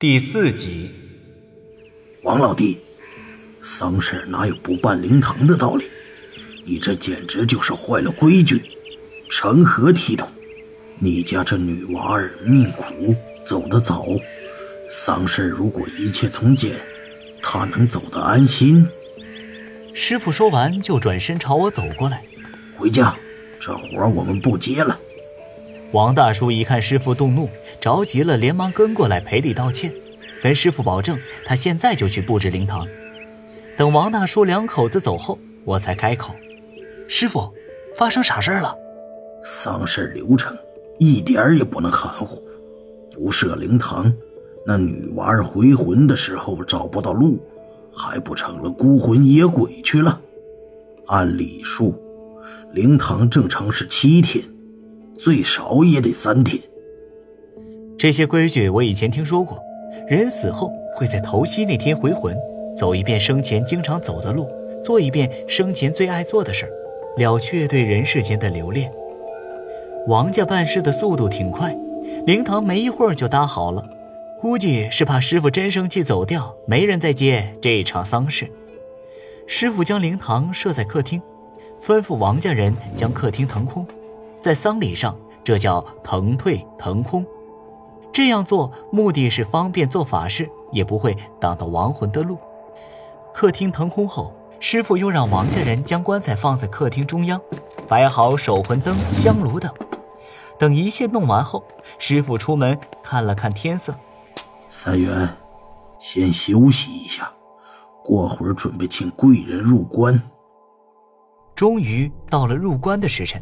第四集，王老弟，丧事哪有不办灵堂的道理？你这简直就是坏了规矩，成何体统？你家这女娃儿命苦，走得早，丧事如果一切从简，她能走得安心？师傅说完就转身朝我走过来，回家，这活我们不接了。王大叔一看师傅动怒，着急了，连忙跟过来赔礼道歉，跟师傅保证他现在就去布置灵堂。等王大叔两口子走后，我才开口：“师傅，发生啥事了？”丧事流程一点也不能含糊，不设灵堂，那女娃儿回魂的时候找不到路，还不成了孤魂野鬼去了？按礼数，灵堂正常是七天。最少也得三天。这些规矩我以前听说过，人死后会在头七那天回魂，走一遍生前经常走的路，做一遍生前最爱做的事儿，了却对人世间的留恋。王家办事的速度挺快，灵堂没一会儿就搭好了，估计是怕师傅真生气走掉，没人再接这场丧事。师傅将灵堂设在客厅，吩咐王家人将客厅腾空。在丧礼上，这叫腾退腾空。这样做目的是方便做法事，也不会挡到亡魂的路。客厅腾空后，师傅又让王家人将棺材放在客厅中央，摆好守魂灯、香炉等。等一切弄完后，师傅出门看了看天色，三元，先休息一下，过会儿准备请贵人入棺。终于到了入棺的时辰。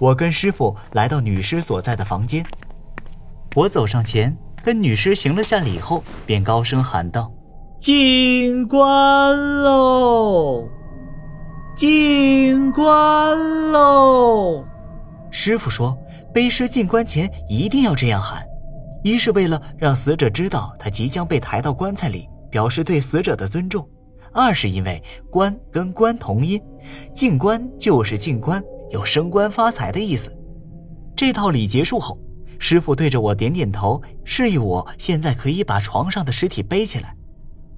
我跟师傅来到女尸所在的房间，我走上前跟女尸行了下礼后，便高声喊道：“进关喽，进关喽！”师傅说，背尸进关前一定要这样喊，一是为了让死者知道他即将被抬到棺材里，表示对死者的尊重；二是因为“关”跟“官”同音，进关就是进关。有升官发财的意思。这套礼结束后，师傅对着我点点头，示意我现在可以把床上的尸体背起来。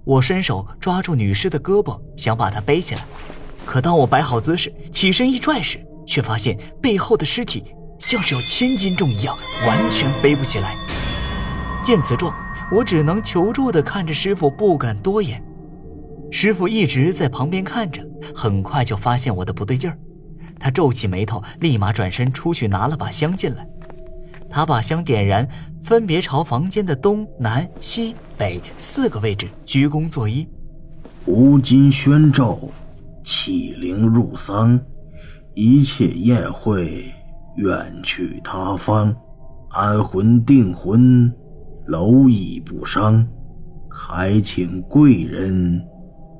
我伸手抓住女尸的胳膊，想把她背起来。可当我摆好姿势，起身一拽时，却发现背后的尸体像是有千斤重一样，完全背不起来。见此状，我只能求助地看着师傅，不敢多言。师傅一直在旁边看着，很快就发现我的不对劲儿。他皱起眉头，立马转身出去拿了把香进来。他把香点燃，分别朝房间的东南西北四个位置鞠躬作揖。吾今宣咒，启灵入丧，一切宴会远去他方，安魂定魂，蝼蚁不伤。还请贵人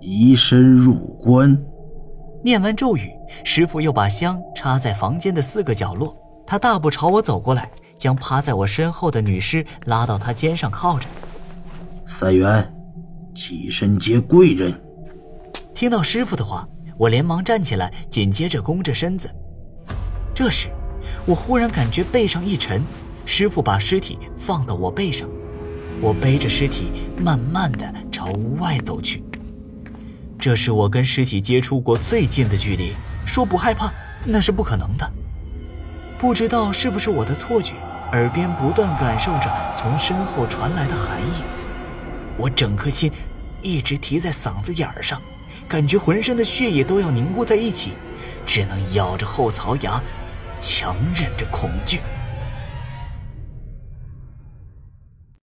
移身入关。念完咒语，师傅又把香插在房间的四个角落。他大步朝我走过来，将趴在我身后的女尸拉到他肩上靠着。三元，起身接贵人。听到师傅的话，我连忙站起来，紧接着弓着身子。这时，我忽然感觉背上一沉，师傅把尸体放到我背上，我背着尸体慢慢的朝屋外走去。这是我跟尸体接触过最近的距离，说不害怕那是不可能的。不知道是不是我的错觉，耳边不断感受着从身后传来的寒意，我整颗心一直提在嗓子眼儿上，感觉浑身的血液都要凝固在一起，只能咬着后槽牙，强忍着恐惧。